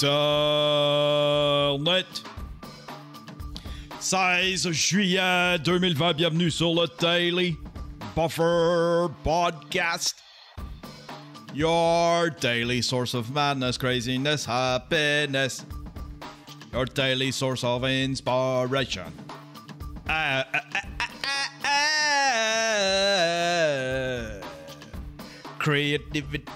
Internet. Euh, 16 juillet 2020, bienvenue sur le Daily Buffer Podcast. Your daily source of madness, craziness, happiness. Your daily source of inspiration. Creativity.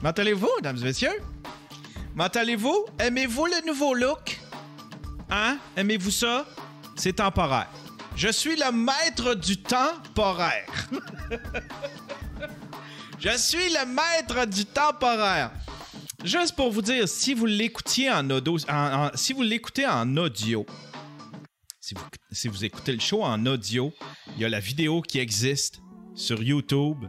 Comment allez-vous, mesdames et messieurs? Comment allez-vous? Aimez-vous le nouveau look? Hein? Aimez-vous ça? C'est temporaire. Je suis le maître du temporaire. Je suis le maître du temporaire. Juste pour vous dire, si vous l'écoutiez en audio, l'écoutez en audio, si vous écoutez le show en audio, il y a la vidéo qui existe sur YouTube.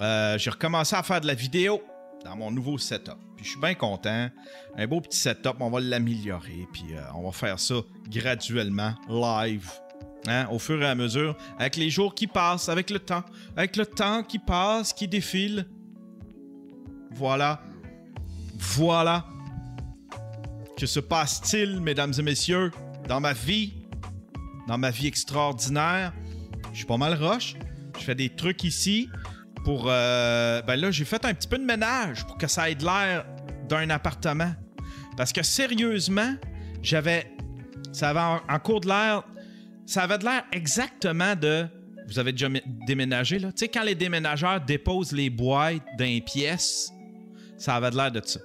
Euh, J'ai recommencé à faire de la vidéo dans mon nouveau setup. Puis je suis bien content. Un beau petit setup, on va l'améliorer. Puis euh, on va faire ça graduellement, live. Hein, au fur et à mesure, avec les jours qui passent, avec le temps, avec le temps qui passe, qui défile. Voilà. Voilà. Que se passe-t-il, mesdames et messieurs, dans ma vie, dans ma vie extraordinaire? Je suis pas mal roche. Je fais des trucs ici pour. euh, ben là, j'ai fait un petit peu de ménage pour que ça ait de l'air d'un appartement. Parce que sérieusement, j'avais. Ça avait en, cours de l'air. Ça avait de l'air exactement de. Vous avez déjà mé- déménagé, là? Tu sais, quand les déménageurs déposent les boîtes d'un pièce, ça avait de l'air de ça.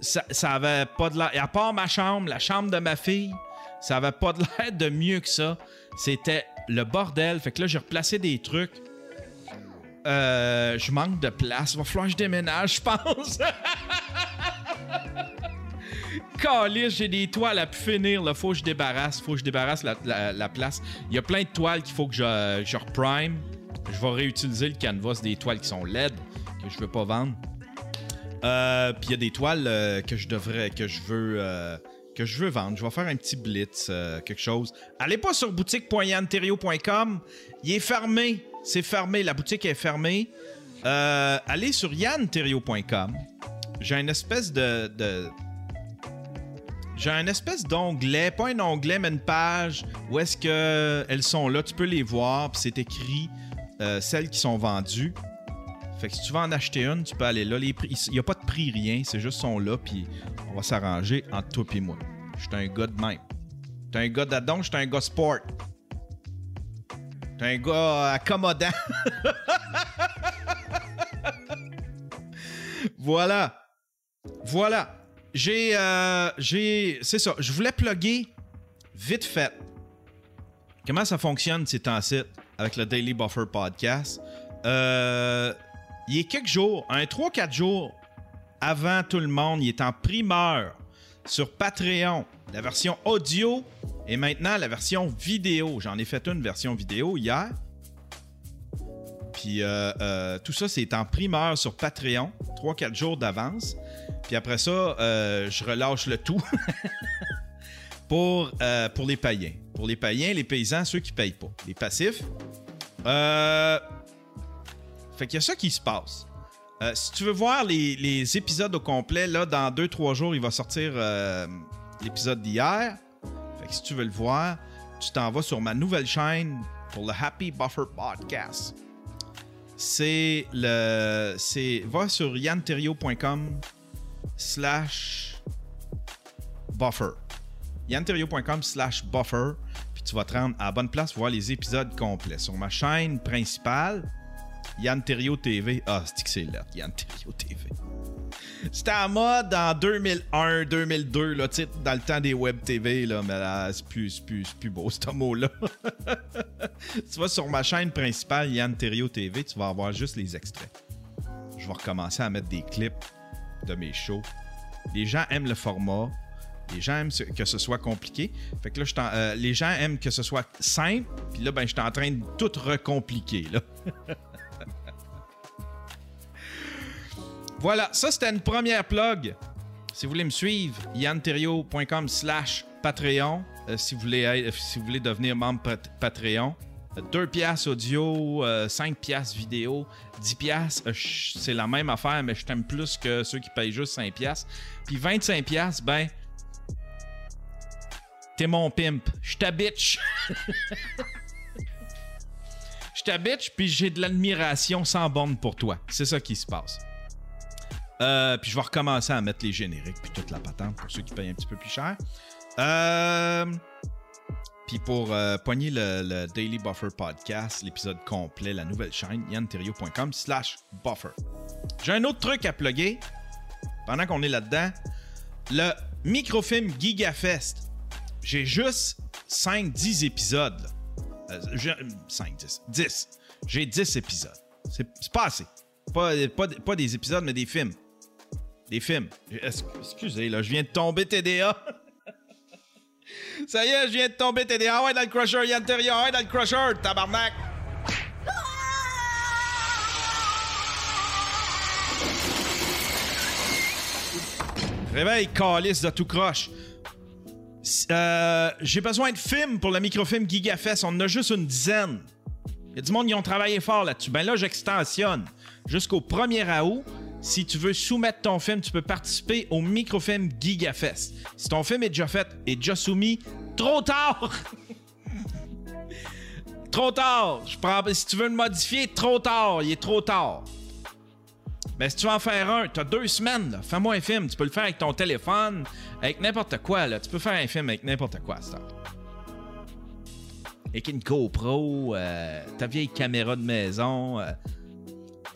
Ça, ça avait pas de l'air. À part ma chambre, la chambre de ma fille, ça avait pas de l'air de mieux que ça. C'était le bordel. Fait que là, j'ai replacé des trucs. Euh, je manque de place. Il va falloir que je déménage, je pense. Calice, j'ai des toiles à pu finir. Là. Faut que je débarrasse. Faut que je débarrasse la, la- la place. Il y a plein de toiles qu'il faut que je, reprime. Je vais réutiliser le canvas des toiles qui sont LED que je veux pas vendre. Euh, Puis il y a des toiles euh, que je devrais, que je veux, que je veux vendre. Je vais faire un petit blitz, quelque chose. Allez pas sur boutique.yanterio.com. Il est fermé. C'est fermé. La boutique est fermée. Euh, allez sur yanterio.com. J'ai une espèce de, j'ai un espèce d'onglet, pas un onglet, mais une page où est-ce que elles sont là. Tu peux les voir, puis c'est écrit euh, celles qui sont vendues. Fait que si tu veux en acheter une, tu peux aller là. Les prix, il n'y a pas de prix, rien. C'est juste sont là, puis on va s'arranger entre toi et moi. Je suis un gars de même. T'es un gars d'adon, je suis un gars sport. T'es un gars accommodant. voilà. Voilà. J'ai. euh, j'ai. C'est ça. Je voulais plugger vite fait. Comment ça fonctionne ces temps-ci avec le Daily Buffer Podcast? Euh, il a quelques jours, un 3-4 jours avant tout le monde, il est en primeur sur Patreon. La version audio et maintenant la version vidéo. J'en ai fait une version vidéo hier. Puis euh, euh, tout ça, c'est en primeur sur Patreon, 3-4 jours d'avance. Puis après ça, euh, je relâche le tout pour, pour les païens. Pour les païens, les paysans, ceux qui payent pas. Les passifs. Fait qu'il y a ça qui se passe. Si tu veux voir les, les épisodes au complet, là, dans 2-3 jours, il va sortir l'épisode d'hier. Si tu veux le voir, tu t'en vas sur ma nouvelle chaîne pour le Happy Buffer Podcast. C'est le. C'est. Va sur yanterio.com slash buffer. yanterio.com slash buffer. Puis tu vas te rendre à la bonne place pour voir les épisodes complets. Sur ma chaîne principale, Yann Terriot TV. Ah, c'est que c'est là, Yann Terriot TV. C'était en mode en 2001, 2002, là, dans le temps des web TV, là, mais là, c'est plus, plus, plus beau, ce mot-là. tu vas sur ma chaîne principale, Yann Terriot TV, tu vas avoir juste les extraits. Je vais recommencer à mettre des clips de mes shows. Les gens aiment le format. Les gens aiment que ce soit compliqué. Fait que là, euh, les gens aiment que ce soit simple. Puis là, ben, je suis en train de tout recompliquer, là. Voilà, ça c'était une première plug. Si vous voulez me suivre, yanterio.com slash Patreon. Euh, si, vous voulez être- si vous voulez devenir membre Pat- Patreon. 2 piastres audio, 5 piastres vidéo, 10 piastres, c'est la même affaire, mais je t'aime plus que ceux qui payent juste 5 piastres. Puis 25 piastres, ben, t'es mon pimp. Je t'habitch. Je t'habitch, puis j'ai de l'admiration sans borne pour toi. C'est ça qui se passe. Euh, puis je vais recommencer à mettre les génériques, puis toute la patente pour ceux qui payent un petit peu plus cher. Euh... Puis pour euh, le, Daily Buffer Podcast, l'épisode complet, la nouvelle chaîne, yanterio.com slash buffer. J'ai un autre truc à plugger pendant qu'on est là-dedans. Le microfilm GigaFest. J'ai juste 5-10 épisodes. 5, 10. 10. J'ai 10 épisodes. C'est pas assez. Pas, des épisodes, mais des films. Des films. Excusez, là, je viens de tomber TDA. Ça y est, je viens de tomber TDA. Ouais, dans le crusher, il y a intérieur. Ouais, dans le crusher, tabarnak. Réveille, calice de tout croche. Euh, j'ai besoin de films pour le microfilm GigaFest. On en a juste une dizaine. Il y a du monde qui ont travaillé fort là-dessus. Ben là, j'extensionne jusqu'au 1er août. Si tu veux soumettre ton film, tu peux participer au microfilm GigaFest. Si ton film est déjà fait et déjà soumis, trop tard! trop tard! Je prends, si tu veux le modifier, trop tard. Il est trop tard. Mais si tu veux en faire un, tu as deux semaines. Fais-moi un film. Tu peux le faire avec ton téléphone, avec n'importe quoi. Là. Tu peux faire un film avec n'importe quoi, ça. Avec une GoPro, euh, ta vieille caméra de maison. Euh.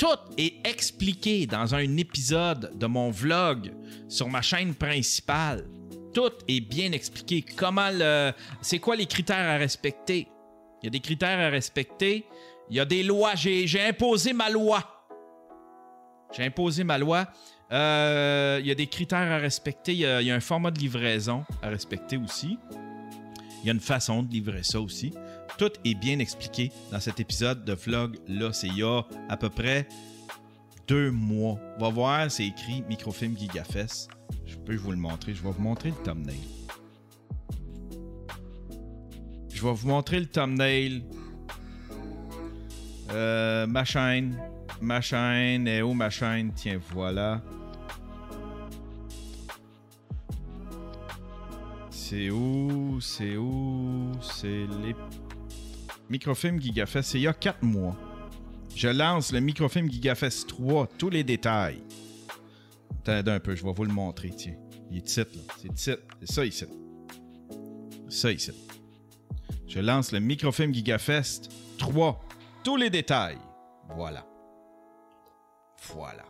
Tout est expliqué dans un épisode de mon vlog sur ma chaîne principale. Tout est bien expliqué. Comment le. C'est quoi les critères à respecter? Il y a des critères à respecter. Il y a des lois. J'ai imposé ma loi. J'ai imposé ma loi. Euh, il y a des critères à respecter. Il y, a un format de livraison à respecter aussi. Il y a une façon de livrer ça aussi. Tout est bien expliqué dans cet épisode de vlog. Là, c'est il y a à peu près deux mois. On va voir, c'est écrit Microfilm Gigafest. Je peux vous le montrer. Je vais vous montrer le thumbnail. Je vais vous montrer le thumbnail. Euh, ma chaîne. Ma chaîne est où ma chaîne? Tiens, voilà. C'est où? C'est où? C'est les microfilms Gigafest. C'est il y a 4 mois. Je lance le microfilm Gigafest 3, tous les détails. Attendez un peu, je vais vous le montrer, tiens. Il est titre, là. C'est titre. C'est ça ici. Ça ici. Je lance le microfilm Gigafest 3, tous les détails. Voilà. Voilà.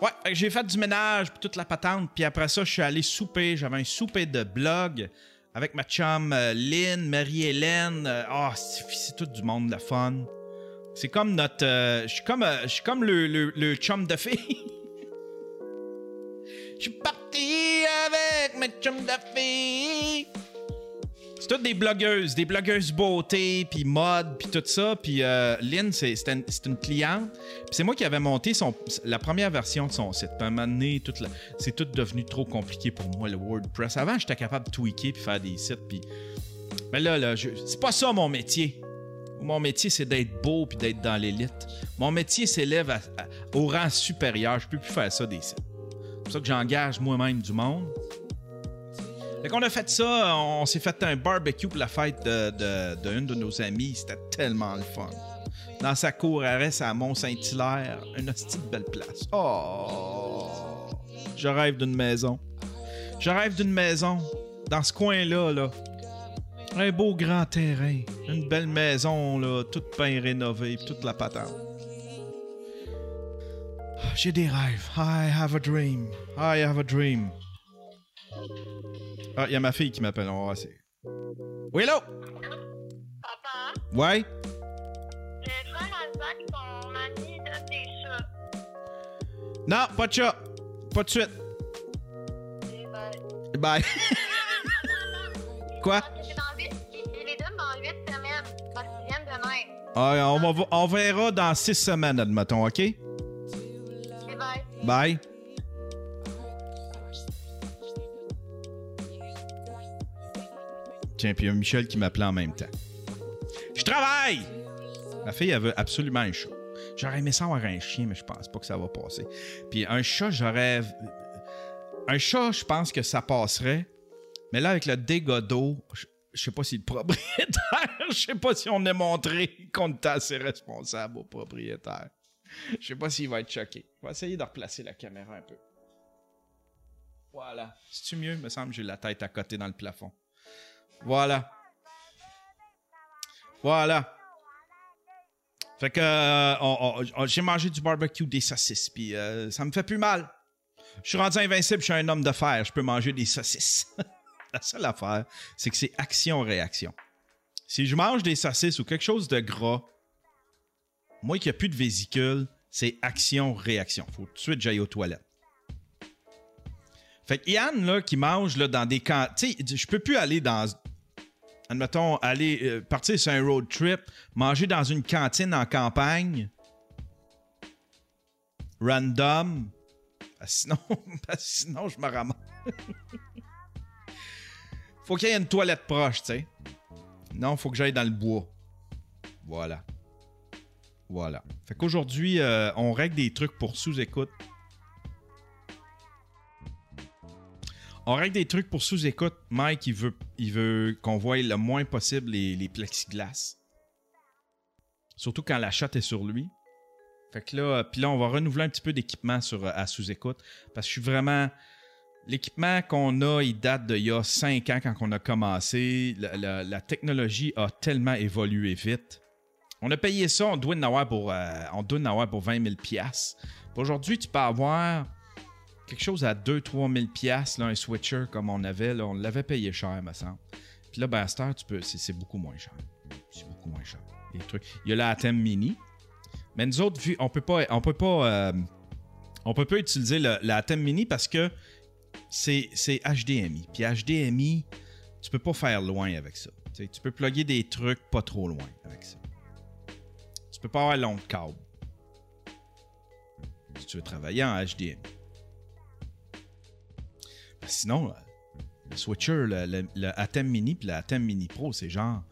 Ouais, j'ai fait du ménage, puis toute la patente, puis après ça, je suis allé souper. J'avais un souper de blog avec ma chum euh, Lynn, Marie-Hélène. Ah, c'est tout du monde, la fun. C'est comme notre. Euh, je suis comme, euh, comme le, le, le, chum de fille. Je suis parti avec ma chum de fille. C'est toutes des blogueuses, des blogueuses beauté, puis mode, puis tout ça. Puis euh, Lynn, c'est une, cliente. Puis c'est moi qui avais monté son, la première version de son site. Puis à un moment donné, c'est tout devenu trop compliqué pour moi, le WordPress. Avant, j'étais capable de tweaker puis faire des sites. Puis... Mais là, là c'est pas ça mon métier. Mon métier, c'est d'être beau puis d'être dans l'élite. Mon métier s'élève au rang supérieur. Je peux plus faire ça des sites. C'est pour ça que j'engage moi-même du monde. Fait qu'on a fait ça, on s'est fait un barbecue pour la fête d'une de, de, nos amies. C'était tellement le fun. Dans sa cour, elle reste à Mont-Saint-Hilaire. Une hostie belle place. Oh! Je rêve d'une maison. Je rêve d'une maison. Dans ce coin-là, là. Un beau grand terrain. Une belle maison, là. Toute bien rénovée. Toute la patente. J'ai des rêves. I have a dream. I have a dream. Ah, il y a ma fille qui m'appelle. On va voir. Oui, hello? Papa? Ouais? Frère son ami chats. Non, pas de chat. Pas de suite. Et bye. Bye. Quoi? Il les donne dans 8 semaines parce qu'ils viennent de naître. Ah, on, va, on verra dans 6 semaines, admettons, OK? Et bye. Bye. Tiens, puis il y a Michel qui m'appelait en même temps. Je travaille! Ma fille, elle veut absolument un chat. J'aurais aimé ça avoir un chien, mais je pense pas que ça va passer. Puis un chat, j'aurais. Un chat, je pense que ça passerait. Mais là, avec le dégât d'eau, je, je sais pas si le propriétaire, je sais pas si on a montré qu'on était assez responsable au propriétaire. Je sais pas s'il va être choqué. On va essayer de replacer la caméra un peu. Voilà. C'est-tu mieux? Il me semble que j'ai la tête à côté dans le plafond. Voilà. Voilà. Fait que euh, j'ai mangé du barbecue, des saucisses, puis euh, ça me fait plus mal. Je suis rendu invincible, je suis un homme de fer, je peux manger des saucisses. La seule affaire, c'est que c'est action-réaction. Si je mange des saucisses ou quelque chose de gras, moi qui a plus de vésicule, c'est action-réaction. Faut tout de suite j'aille aux toilettes. Fait que Yann, là, qui mange là, dans des camps. Tu sais, je peux plus aller dans. Admettons, aller euh, partir sur un road trip, manger dans une cantine en campagne, random. Que sinon, sinon je me ramasse. faut qu'il y ait une toilette proche, tu sais. Non, faut que j'aille dans le bois. Voilà. Voilà. Fait qu'aujourd'hui, euh, on règle des trucs pour sous-écoute. On règle des trucs pour sous-écoute. Mike, il veut, il qu'on voie le moins possible les, plexiglas. Surtout quand la chatte est sur lui. Fait que là, puis là, on va renouveler un petit peu d'équipement à sous-écoute. Parce que je suis vraiment. L'équipement qu'on a, il date d'il y a 5 ans quand on a commencé. La, technologie a tellement évolué vite. On a payé ça, en avoir pour, euh, pour 20 000 piastres. Puis Aujourd'hui, tu peux avoir quelque chose à 2-3 000 piastres, là, un switcher comme on avait. Là, on l'avait payé cher, me semble. Puis là, ben, à cette tu peux, c'est, beaucoup moins cher. C'est beaucoup moins cher. Les trucs. Il y a la Atem Mini. Mais nous autres, vu, on peut pas, on peut pas, euh, on peut pas utiliser la Atem Mini parce que c'est, HDMI. Puis HDMI, tu peux pas faire loin avec ça. Tu peux plugger des trucs pas trop loin avec ça. Tu peux pas avoir long de câble. Si tu veux travailler en HDMI. Sinon, le switcher, le, Atem Mini puis le Atem Mini Pro, c'est genre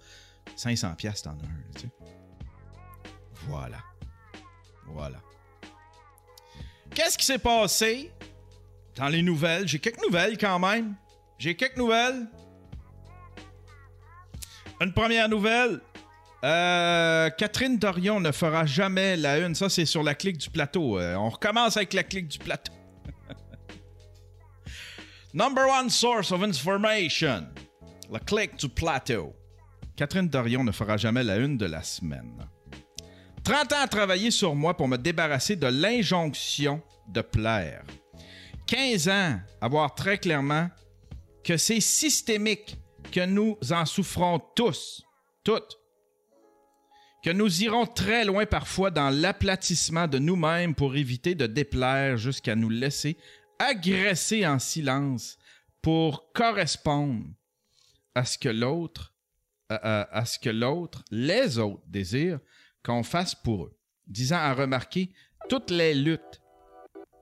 500$ piastres en un. Voilà. Voilà. Qu'est-ce qui s'est passé dans les nouvelles? J'ai quelques nouvelles quand même. J'ai quelques nouvelles. Une première nouvelle. Euh, Catherine Dorion ne fera jamais la une. Ça, c'est sur la clique du plateau. Euh, on recommence avec la clique du plateau. Number one source of information. La clique du plateau. Catherine Dorion ne fera jamais la une de la semaine. 30 ans à travailler sur moi pour me débarrasser de l'injonction de plaire. 15 ans à voir très clairement que c'est systémique, que nous en souffrons tous, toutes, que nous irons très loin parfois dans l'aplatissement de nous-mêmes pour éviter de déplaire jusqu'à nous laisser agresser en silence pour correspondre à ce que l'autre, à, ce que l'autre, les autres désirent qu'on fasse pour eux, disant à remarquer toutes les luttes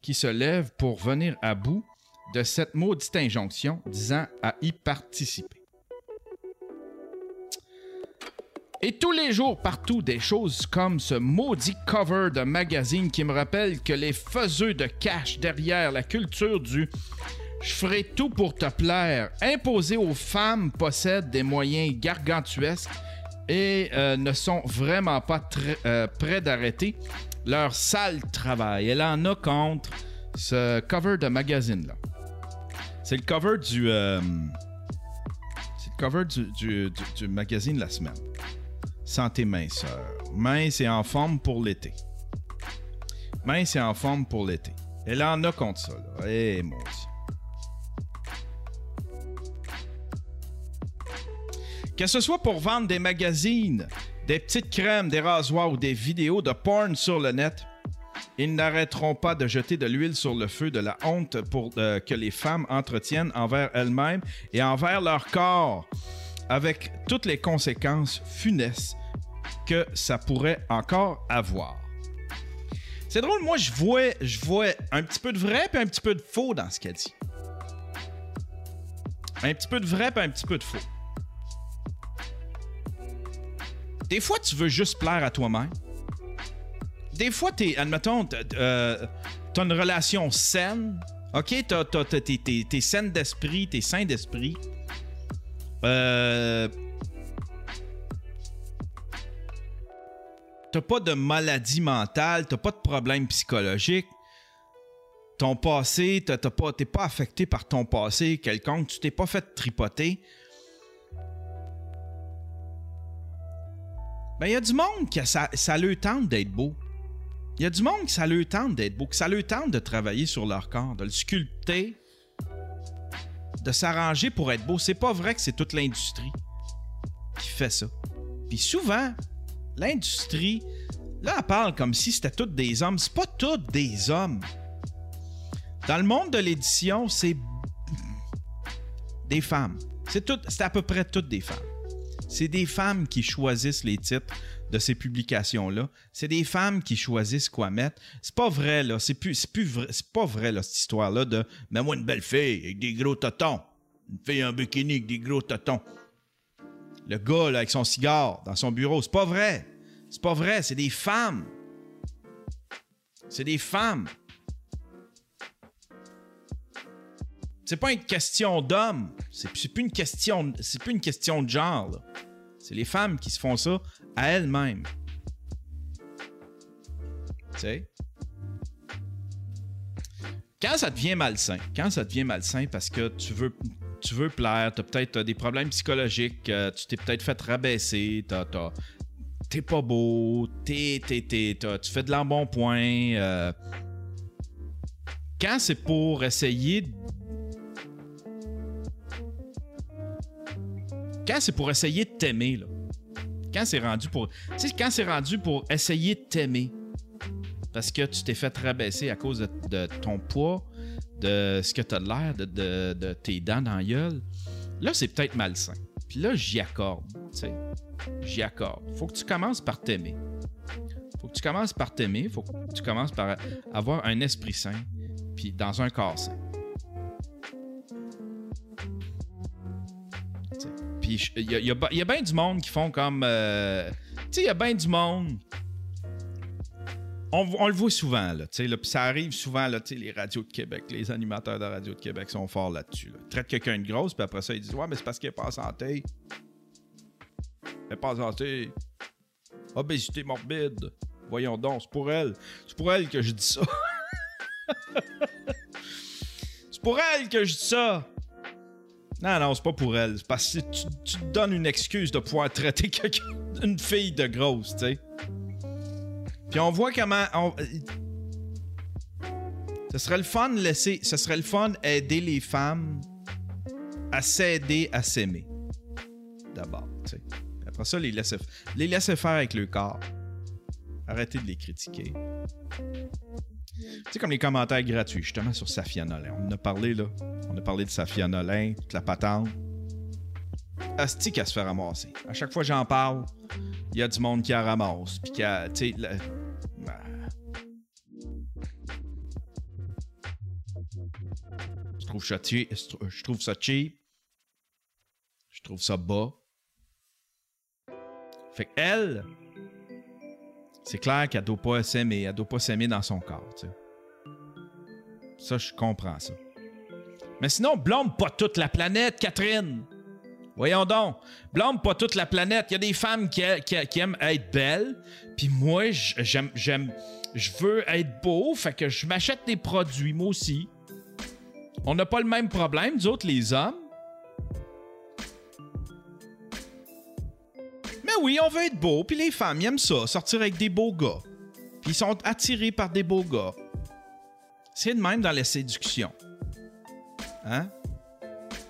qui se lèvent pour venir à bout de cette maudite injonction, disant à y participer. Et tous les jours, partout, des choses comme ce maudit cover de magazine qui me rappelle que les faiseux de cash derrière la culture du je ferai tout pour te plaire, imposé aux femmes possèdent des moyens gargantuesques et euh, ne sont vraiment pas euh, prêts d'arrêter leur sale travail. Elle en a contre ce cover de magazine-là. C'est le cover du. euh, c'est le cover du, du- magazine la semaine. Santé minceur. Mince et en forme pour l'été. Mince et en forme pour l'été. Elle en a contre ça, là. Eh, mon Dieu. Que ce soit pour vendre des magazines, des petites crèmes, des rasoirs ou des vidéos de porn sur le net, ils n'arrêteront pas de jeter de l'huile sur le feu de la honte pour, euh, que les femmes entretiennent envers elles-mêmes et envers leur corps, avec toutes les conséquences funestes que ça pourrait encore avoir. C'est drôle, moi je vois, je vois un petit peu de vrai puis un petit peu de faux dans ce qu'elle dit. Un petit peu de vrai puis un petit peu de faux. Des fois, tu veux juste plaire à toi-même. Des fois, t'es, admettons, euh, t'as une relation saine. OK, t'es saine d'esprit, t'es sain d'esprit. Euh, t'as pas de maladie mentale, t'as pas de problème psychologique. Ton passé, pas, t'es pas affecté par ton passé quelconque, tu t'es pas fait tripoter. Ben, il y a du monde qui a, ça, ça tente d'être beau. Il y a du monde qui ça leur tente d'être beau, que ça leur tente de travailler sur leur corps, de le sculpter, de s'arranger pour être beau. C'est pas vrai que c'est toute l'industrie qui fait ça. Puis souvent, l'industrie, là, elle parle comme si c'était toutes des hommes. C'est pas toutes des hommes. Dans le monde de l'édition, c'est des femmes. C'est à peu près toutes des femmes. C'est des femmes qui choisissent les titres de ces publications-là. C'est des femmes qui choisissent quoi mettre. C'est pas vrai, là. C'est plus, c'est plus vrai. C'est pas vrai, là, cette histoire-là de Mets-moi une belle fille avec des gros totons. Une fille en bikini avec des gros totons. Le gars, là, avec son cigare dans son bureau. C'est pas vrai. C'est pas vrai. C'est des femmes. C'est des femmes. C'est pas une question d'homme. C'est plus une question. C'est plus une question de genre. C'est les femmes qui se font ça à elles-mêmes. Tu sais? Quand ça devient malsain, quand ça devient malsain parce que tu veux, tu veux plaire, t'as peut-être des problèmes psychologiques, euh, tu t'es peut-être fait rabaisser, t'as, t'as- t'es pas beau, tu fais de l'embonpoint. euh, quand c'est pour essayer de quand c'est pour essayer de t'aimer, là. Quand c'est rendu pour. Rendu pour essayer de t'aimer. Parce que tu t'es fait rabaisser à cause de, ton poids, de ce que t'as de l'air, de tes dents dans la gueule. Là, c'est peut-être malsain. Puis là, j'y accorde. Tu sais. J'y accorde. Faut que tu commences par t'aimer. Faut que tu commences par t'aimer. Faut que tu commences par avoir un esprit sain. Puis dans un corps sain. Puis il y a, il il bien du monde qui font comme. euh, tu sais, il y a bien du monde. On, le voit souvent, là. là, ça arrive souvent, là, les radios de Québec, les animateurs de radio de Québec sont forts là-dessus. Là. Ils traitent quelqu'un de grosse, puis après ça, ils disent Ouais, mais c'est parce qu'elle n'est pas en santé. Elle n'est pas en santé. Obésité morbide. Voyons donc, c'est pour elle. C'est pour elle que je dis ça. c'est pour elle que je dis ça. Non, non, c'est pas pour elle. C'est parce que tu, te donnes une excuse de pouvoir traiter quelqu'un, une fille de grosse, tu sais. Puis on voit comment. Ce serait le fun de laisser. Ce serait le fun aider les femmes à s'aider à s'aimer. D'abord, tu sais. Après ça, les laisser, les laisser faire avec le corps. Arrêtez de les critiquer. Sais, comme les commentaires gratuits, justement, sur Safia Nolin. On en a parlé, là. On a parlé de Safia Nolin, toute la patente. Asti qu'elle se fait ramasser. À chaque fois que j'en parle, il y a du monde qui la ramasse. Puis qui a. Je trouve ça cheap. Je trouve ça bas. Fait qu'elle, c'est clair qu'elle doit pas s'aimer. Elle doit pas s'aimer dans son corps. Ça, je comprends ça. Mais sinon, blâme pas toute la planète, Catherine. Voyons donc. Blâme pas toute la planète. Il y a des femmes qui, aiment être belles. Puis moi, j'aime, j'aime, je veux être beau. Fait que je m'achète des produits, moi aussi. On n'a pas le même problème, nous autres, les hommes. Oui, on veut être beau. Puis les femmes, ils aiment ça, sortir avec des beaux gars. Ils sont attirés par des beaux gars. C'est de même dans la séduction. Hein?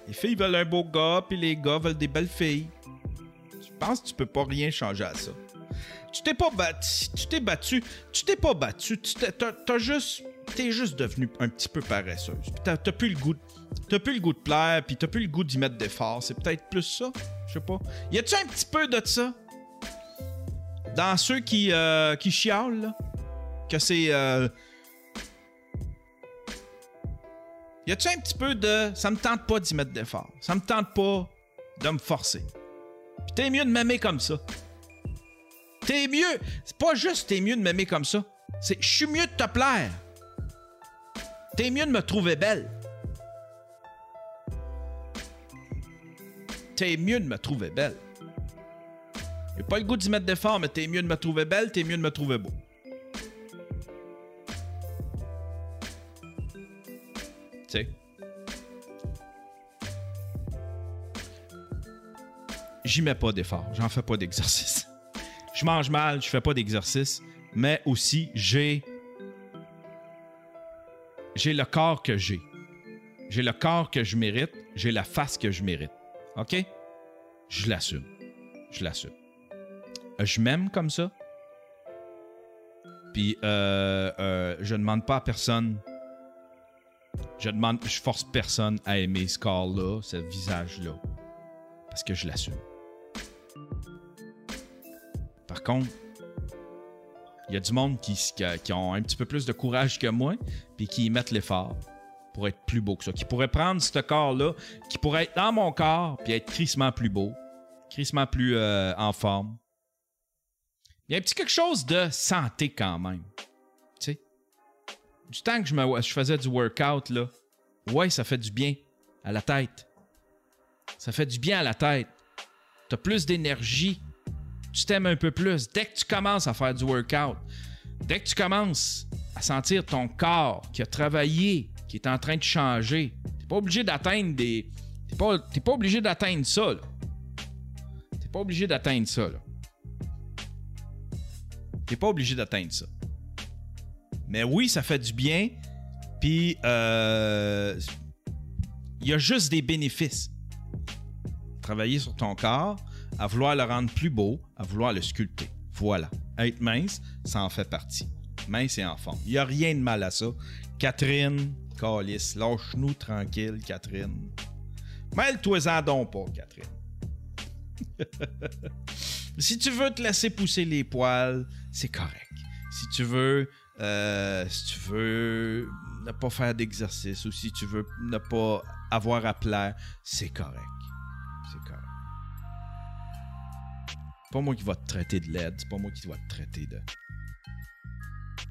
Les filles veulent un beau gars, puis les gars veulent des belles filles. Je pense que tu peux pas rien changer à ça? Tu t'es pas battu. Tu t'es battu. Tu t'es pas battu. Tu t'es- t'as, juste. T'es juste devenu un petit peu paresseuse. Puis t'as, plus le goût. T'as plus le goût de plaire, puis t'as plus le goût d'y mettre d'efforts. C'est peut-être plus ça. Je sais pas. Y a-tu un petit peu de ça? Dans ceux qui, euh, qui? Que c'est. euh, Y a-tu un petit peu de. Ça me tente pas d'y mettre d'efforts. Ça me tente pas de me forcer. Puis t'es mieux de m'aimer comme ça. T'es mieux. C'est pas juste t'es mieux de m'aimer comme ça. C'est je suis mieux de te plaire. T'es mieux de me trouver belle. T'es mieux de me trouver belle. J'ai pas le goût d'y mettre d'effort, mais t'es mieux de me trouver belle, t'es mieux de me trouver beau. Tu sais. J'y mets pas d'effort, j'en fais pas d'exercice. Je mange mal, je fais pas d'exercice, mais aussi j'ai j'ai le corps que j'ai. J'ai le corps que je mérite, j'ai la face que je mérite. OK? Je l'assume. Je l'assume. Je m'aime comme ça. Puis euh, euh, je demande pas à personne. Je demande, je force personne à aimer ce corps-là, ce visage-là, parce que je l'assume. Par contre, il y a du monde qui, qui, qui, ont un petit peu plus de courage que moi, puis qui y mettent l'effort pour être plus beau que ça. Qui pourrait prendre ce corps-là, qui pourrait être dans mon corps, puis être crissement plus beau, crissement plus euh, en forme. Il y a un petit quelque chose de santé quand même. Tu sais. Du temps que je, faisais du workout, là, ouais, ça fait du bien à la tête. Ça fait du bien à la tête. T'as plus d'énergie. Tu t'aimes un peu plus. Dès que tu commences à faire du workout, dès que tu commences à sentir ton corps qui a travaillé, qui est en train de changer, t'es pas obligé d'atteindre des. T'es pas, pas obligé d'atteindre ça, là. T'es pas obligé d'atteindre ça, là. T'es pas obligé d'atteindre ça. Mais oui, ça fait du bien. Puis, euh, il y a juste des bénéfices. Travailler sur ton corps, à vouloir le rendre plus beau, à vouloir le sculpter. Voilà. Être mince, ça en fait partie. Mince et en forme. Il n'y a rien de mal à ça. Catherine, Calice, lâche-nous tranquille, Catherine. Mêle-toi-en donc pas, Catherine. si tu veux te laisser pousser les poils, c'est correct. Si tu veux, euh, si tu veux ne pas faire d'exercice ou si tu veux ne pas avoir à plaire, c'est correct. C'est correct. pas moi qui va te traiter de l'aide, c'est pas moi qui va te traiter de.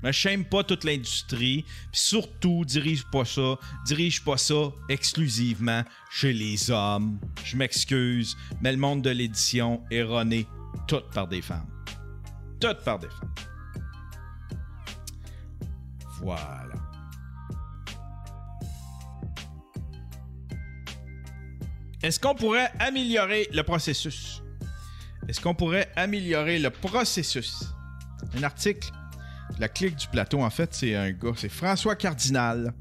Mais j'aime pas toute l'industrie, puis surtout dirige pas ça, dirige pas ça exclusivement chez les hommes. Je m'excuse, mais le monde de l'édition est erroné tout par des femmes. Par femmes. Voilà. Est-ce qu'on pourrait améliorer le processus? Est-ce qu'on pourrait améliorer le processus? Un article la clique du plateau, en fait, c'est un gars, c'est François Cardinal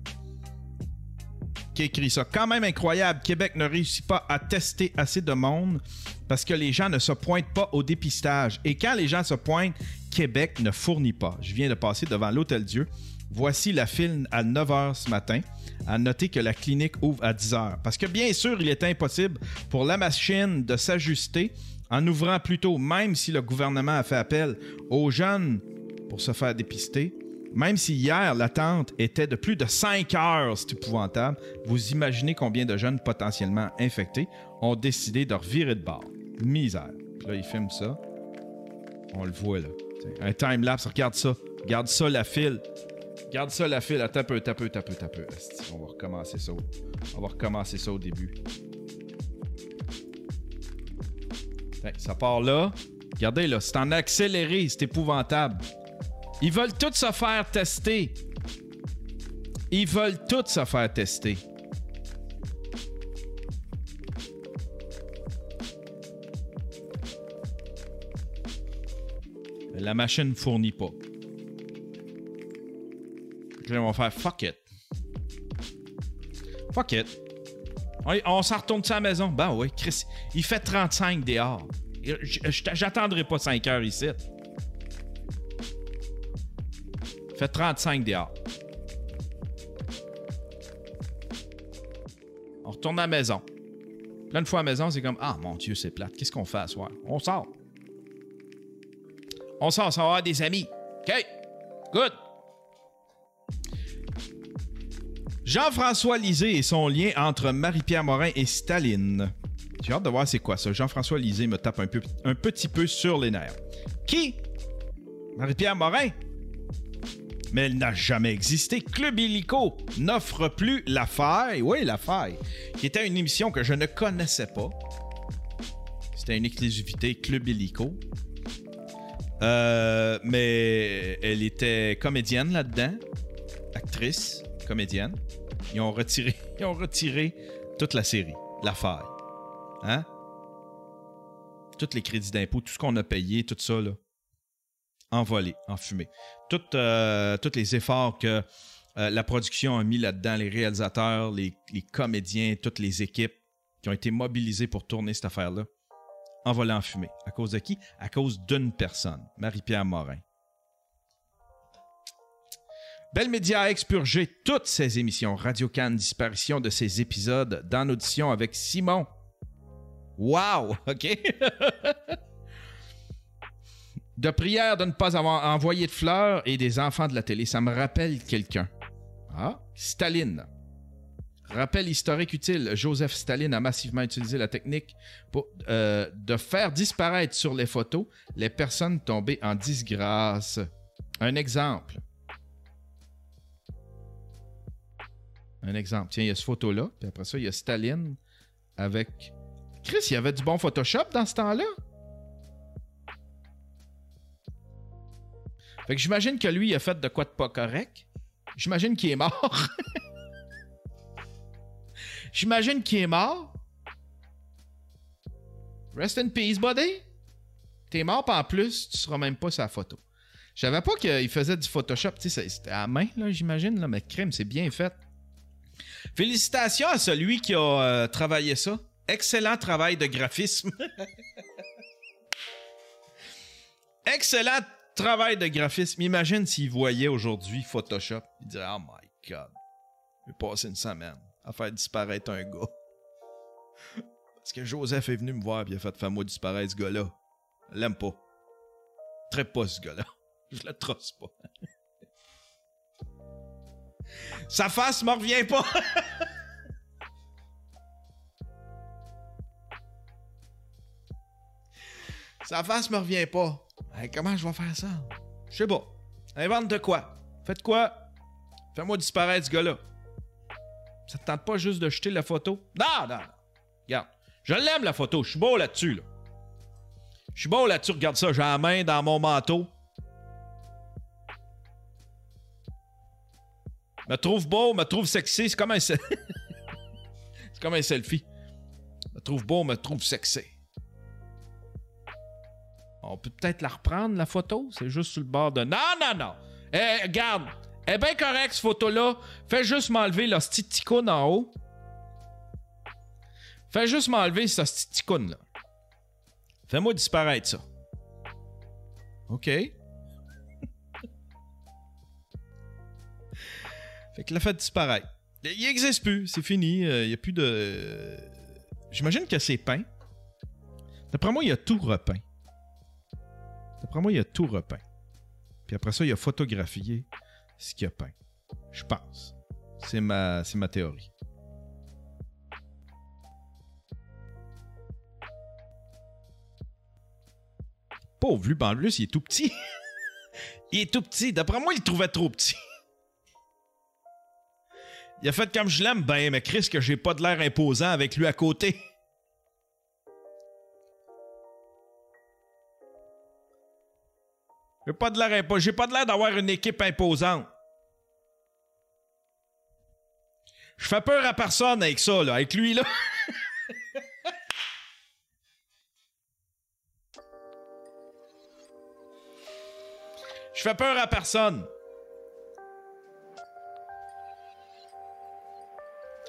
qui écrit ça. Quand même incroyable, Québec ne réussit pas à tester assez de monde parce que les gens ne se pointent pas au dépistage. Et quand les gens se pointent, Québec ne fournit pas. Je viens de passer devant l'Hôtel Dieu. Voici la file à 9h ce matin. À noter que la clinique ouvre à 10h. Parce que bien sûr, il est impossible pour la machine de s'ajuster en ouvrant plus tôt, même si le gouvernement a fait appel aux jeunes pour se faire dépister. Même si hier, l'attente était de plus de 5 heures, c'est épouvantable, vous imaginez combien de jeunes potentiellement infectés ont décidé de revirer de bord. Misère. Là, il filme ça. On le voit là. Un time-lapse, regarde ça. Regarde ça, la file. Regarde ça, la file. Attends un peu, tape, tape, tape. On va recommencer ça. On va recommencer ça au début. ça part là. Regardez là, c'est en accéléré, c'est épouvantable. Ils veulent tous se faire tester. Ils veulent tous se faire tester. La machine ne fournit pas. Là, on va faire fuck it. Fuck it. On, s'en retourne à la maison. Ben oui, Chris, il fait 35 dehors. J'attendrai pas 5 heures ici. Fait 35 dehors. On retourne à la maison. Là, une fois à maison, c'est comme Ah mon Dieu, c'est plate. Qu'est-ce qu'on fait à soir? On sort. On sort, on va avoir des amis. OK. Good. Jean-François Lisée et son lien entre Marie-Pierre Morin et Staline. J'ai hâte de voir c'est quoi ça. Jean-François Lisée me tape un petit peu sur les nerfs. Qui? Marie-Pierre Morin? Mais elle n'a jamais existé. Club Illico n'offre plus La Faille, oui, La Faille, qui était une émission que je ne connaissais pas. C'était une exclusivité Club Illico. Euh, mais elle était comédienne là-dedans, actrice, comédienne. Ils ont retiré, ils ont retiré toute la série, La Faille. Hein? Tous les crédits d'impôt, tout ce qu'on a payé, tout ça, là, envolé, enfumé. Tout, euh, tous les efforts que euh, la production a mis là-dedans, les réalisateurs, les, les comédiens, toutes les équipes qui ont été mobilisées pour tourner cette affaire-là, envolé en fumée. À cause de qui? À cause d'une personne, Marie-Pierre Morin. Belle Média a expurgé toutes ses émissions. Radio Cannes, disparition de ses épisodes dans l'audition avec Simon. Wow! OK? de prière de ne pas avoir envoyé de fleurs et des enfants de la télé. Ça me rappelle quelqu'un. Ah, Staline. Rappel historique utile. Joseph Staline a massivement utilisé la technique euh, de faire disparaître sur les photos les personnes tombées en disgrâce. Un exemple. Un exemple. Tiens, il y a cette photo-là. Puis après ça, il y a Staline avec. Chris, il y avait du bon Photoshop dans ce temps-là? Fait que j'imagine que lui, il a fait de quoi de pas correct. J'imagine qu'il est mort. j'imagine qu'il est mort. Rest in peace, buddy. T'es mort, pas en plus, tu seras même pas sa photo. Je savais pas qu'il faisait du Photoshop. C'était à main, là, j'imagine, là, mais crème, c'est bien fait. Félicitations à celui qui a euh, travaillé ça. Excellent travail de graphisme. Excellent travail de graphisme. Imagine s'il voyait aujourd'hui Photoshop. Il dirait Oh my god, je vais passer une semaine à faire disparaître un gars. Parce que Joseph est venu me voir et il a fait Fais-moi disparaître ce gars-là. L'aime pas. Très pas ce gars-là. Je le trosse pas. Sa face me revient pas. Sa face me revient pas. Comment je vais faire ça? Je sais pas. Invente de quoi? Faites quoi? Fais-moi disparaître ce gars-là. Ça te tente pas juste de jeter la photo? Non, non. Regarde. Je l'aime la photo. Je suis beau là-dessus. Là. Je suis beau là-dessus. Regarde ça. J'ai la main dans mon manteau. Me trouve beau, me trouve sexy. C'est comme un... c'est comme un selfie. Me trouve beau, me trouve sexy. On peut peut-être la reprendre, la photo? C'est juste sur le bord de. Non, non, non. Eh, regarde. Est bien correcte, cette photo-là. Fais juste m'enlever le petit en haut. Fais juste m'enlever ce petit là Fais-moi disparaître ça. OK. fait que la fait disparaître. Il n'existe plus, c'est fini. Il n'y a plus de. J'imagine que c'est peint. D'après moi, il a tout repeint. D'après moi, il a tout repeint. Puis après ça, il a photographié ce qu'il a peint. Je pense. C'est ma, ma théorie. Pauvre lui, il est tout petit. il est tout petit. D'après moi, il le trouvait trop petit. il a fait comme je l'aime, ben, mais Chris, que j'ai pas de l'air imposant avec lui à côté. J'ai pas de l'air pas l'air d'avoir une équipe imposante. Je fais peur à personne avec ça, là, avec lui, là. Je fais peur à personne.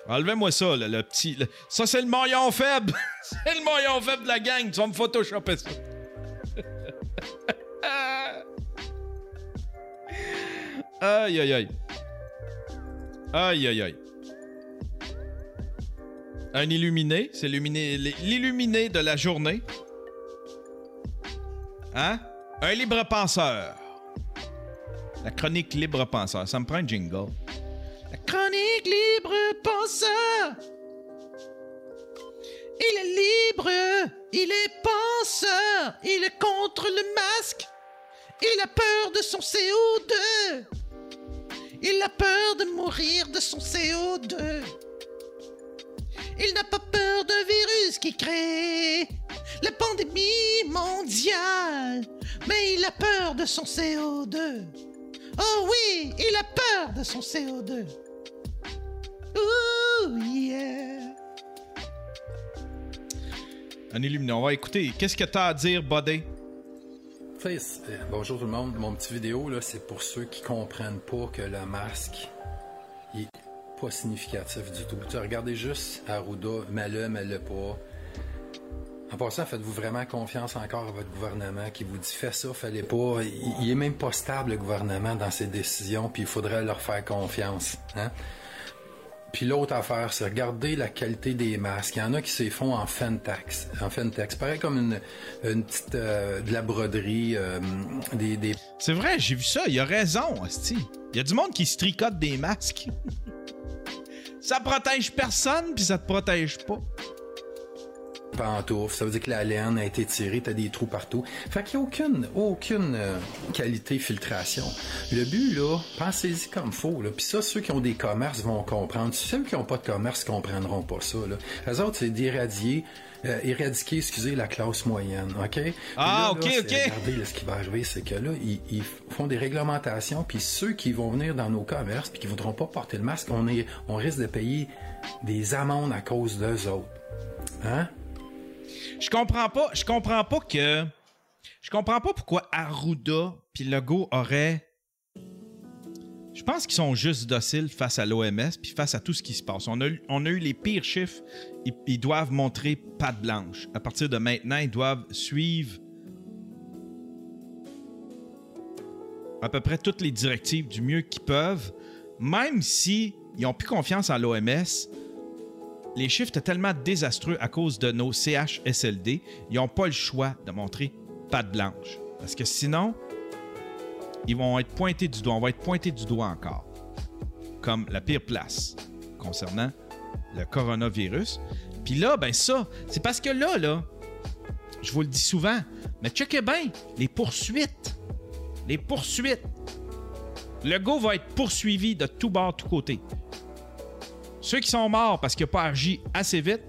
Enlevez-moi ça, là, le petit. Ça, c'est le maillon faible. c'est le maillon faible de la gang. Tu vas me photoshopper ça. Aïe, aïe, aïe. Aïe, aïe, aïe. Un illuminé, c'est l'illuminé de la journée. Hein? Un libre penseur. La chronique libre penseur. Ça me prend un jingle. La chronique libre penseur. Il est libre. Il est penseur. Il est contre le masque. Il a peur de son CO2. Il a peur de mourir de son CO2. Il n'a pas peur d'un virus qui crée la pandémie mondiale. Mais il a peur de son CO2. Oh oui, il a peur de son CO2. Ouh, yeah. Un illuminant. On va écouter. Qu'est-ce que t'as à dire, Buddy? Euh, bonjour tout le monde. Mon petit vidéo, là, c'est pour ceux qui comprennent pas que le masque est pas significatif du tout. Tu regardez juste Arruda, mets-le, mets-le pas. En passant, faites-vous vraiment confiance encore à votre gouvernement qui vous dit fais ça, fallait pas. Il, il est même pas stable le gouvernement dans ses décisions, puis il faudrait leur faire confiance. Hein? Puis l'autre affaire, c'est regarder la qualité des masques. Il y en a qui se font en Fentex. En Fentex. Pareil comme une, une petite euh, de la broderie, euh, des, des... C'est vrai, j'ai vu ça. Il a raison, Asti. Il y a du monde qui se tricote des masques. ça protège personne, puis ça te protège pas pantoufles. Ça veut dire que la laine a été tirée, t'as des trous partout. Fait qu'il n'y a aucune, aucune euh, qualité filtration. Le but, là, pensez-y comme faut. Là. Puis ça, ceux qui ont des commerces vont comprendre. Ceux qui n'ont pas de commerce comprendront pas ça. Là. Les autres, c'est d'éradier euh, éradiquer, excusez, la classe moyenne, OK? Ah, OK, OK. Regardez, ce qui va arriver, c'est que là, ils, ils, font des réglementations, puis ceux qui vont venir dans nos commerces, puis qui voudront pas porter le masque, on, est, on risque de payer des amendes à cause d'eux autres. Hein? Je comprends pas. Je comprends pas que. Je comprends pas pourquoi Arruda puis Legault auraient. Je pense qu'ils sont juste dociles face à l'OMS puis face à tout ce qui se passe. On a, eu les pires chiffres. Ils, doivent montrer patte blanche. À partir de maintenant, ils doivent suivre à peu près toutes les directives du mieux qu'ils peuvent, même si ils ont plus confiance en l'OMS les chiffres étaient tellement désastreux à cause de nos CHSLD, ils n'ont pas le choix de montrer patte blanche. Parce que sinon, ils vont être pointés du doigt. On va être pointés du doigt encore. Comme la pire place concernant le coronavirus. Puis là, ben ça, c'est parce que là, là, je vous le dis souvent, mais checkez bien, les poursuites. Les poursuites. Le go va être poursuivi de tout bord, tout côté. Ceux qui sont morts parce qu'il n'a pas agi assez vite,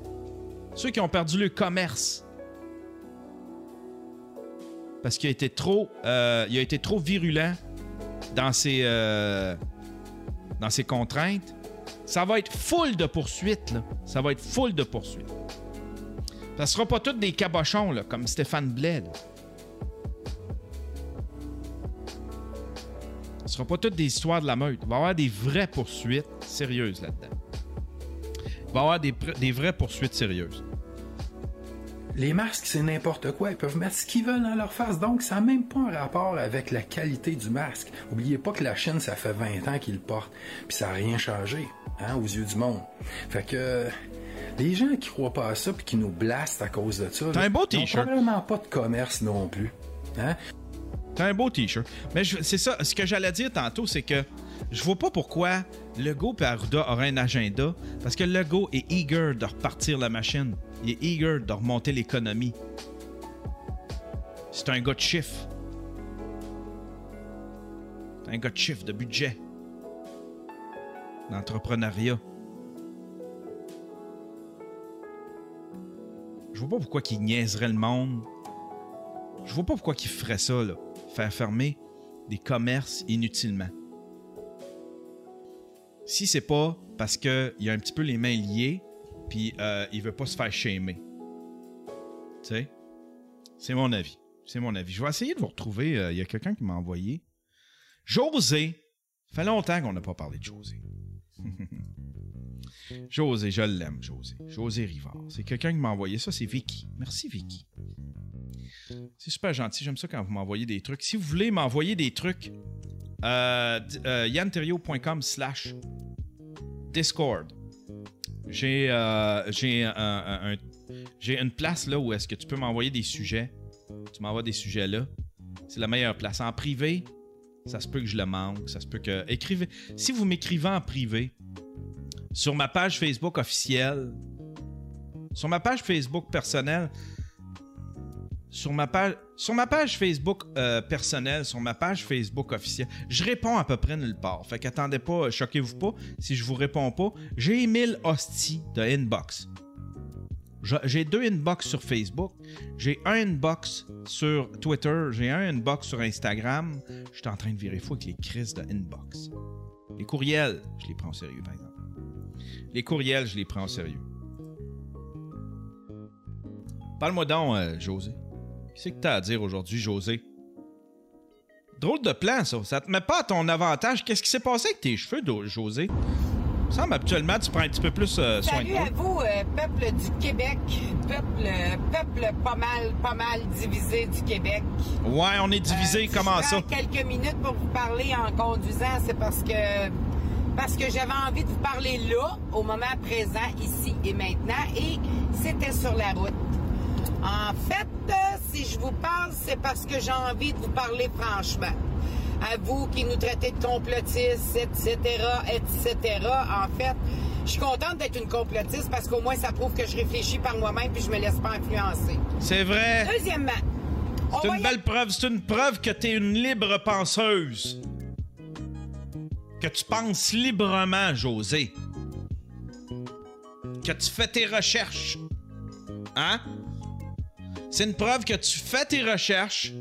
ceux qui ont perdu le commerce parce qu'il a été trop, euh, il a été trop virulent dans ses, euh, dans ses contraintes. Ça va être full de poursuites. Là. Ça va être full de poursuites. Ça sera pas tous des cabochons là, comme Stéphane Blais. Là. Ce sera pas toutes des histoires de la meute. Il va y avoir des vraies poursuites sérieuses là-dedans va y avoir des, des vraies poursuites sérieuses. Les masques, c'est n'importe quoi. Ils peuvent mettre ce qu'ils veulent dans leur face. Donc, ça n'a même pas un rapport avec la qualité du masque. Oubliez pas que la Chine, ça fait 20 ans qu'ils le portent. Puis ça n'a rien changé, hein, aux yeux du monde. Fait que, les gens qui croient pas à ça puis qui nous blastent à cause de ça. T'as un beau t-shirt. probablement pas de commerce non plus. Hein? T'as un beau t-shirt. Mais c'est ça, ce que j'allais dire tantôt, c'est que je vois pas pourquoi Legault et Arruda auraient un agenda, parce que Legault est eager de repartir la machine. Il est eager de remonter l'économie. C'est un gars de chiffres. C'est un gars de chiffres, de budget. D'entrepreneuriat. Je vois pas pourquoi il niaiserait le monde. Je vois pas pourquoi il ferait ça, là. Faire fermer des commerces inutilement si c'est pas parce qu'il a un petit peu les mains liées, puis euh, il veut pas se faire shamer. Tu sais? C'est mon avis. C'est mon avis. Je vais essayer de vous retrouver. Euh, il y a quelqu'un qui m'a envoyé. José. Ça fait longtemps qu'on n'a pas parlé de José. José, je l'aime, José. José Rivard. C'est quelqu'un qui m'a envoyé ça, c'est Vicky. Merci, Vicky. C'est super gentil. J'aime ça quand vous m'envoyez des trucs. Si vous voulez m'envoyer des trucs, euh, euh, yanterio.com slash Discord. J'ai euh, un, une place là où est-ce que tu peux m'envoyer des sujets. Tu m'envoies des sujets là. C'est la meilleure place. En privé, ça se peut que je le manque. Ça se peut que. Écrivez. Si vous m'écrivez en privé, sur ma page Facebook officielle, sur ma page Facebook personnelle, sur ma page, Facebook euh, personnelle, sur ma page Facebook officielle, je réponds à peu près nulle part. Fait qu'attendez pas, choquez-vous pas si je vous réponds pas. J'ai 1000 hosties de inbox. J'ai deux inbox sur Facebook, j'ai un inbox sur Twitter, j'ai un inbox sur Instagram. Je suis en train de virer fou avec les crises de inbox. Les courriels, je les prends au sérieux, par exemple. Les courriels, je les prends au sérieux. Parle-moi donc, euh, José. Qu'est-ce que t'as à dire aujourd'hui, José? Drôle de plan, ça. Ça te met pas à ton avantage. Qu'est-ce qui s'est passé avec tes cheveux, José? Me semble habituellement tu prends un petit peu plus euh, soin de Salut à vous, euh, peuple du Québec, peuple, peuple pas mal, pas mal divisé du Québec. Ouais, on est divisé. Euh, si Comment je ça? prends quelques minutes pour vous parler en conduisant, c'est parce que parce que j'avais envie de vous parler là, au moment présent, ici et maintenant, et c'était sur la route. En fait, euh, si je vous parle, c'est parce que j'ai envie de vous parler franchement. À vous qui nous traitez de complotistes, etc., etc. En fait, je suis contente d'être une complotiste parce qu'au moins ça prouve que je réfléchis par moi-même puis je me laisse pas influencer. C'est vrai. Deuxièmement, C'est une y belle preuve. C'est une preuve que t'es une libre penseuse. Que tu penses librement, José. Que tu fais tes recherches. Hein? C'est une preuve que tu fais tes recherches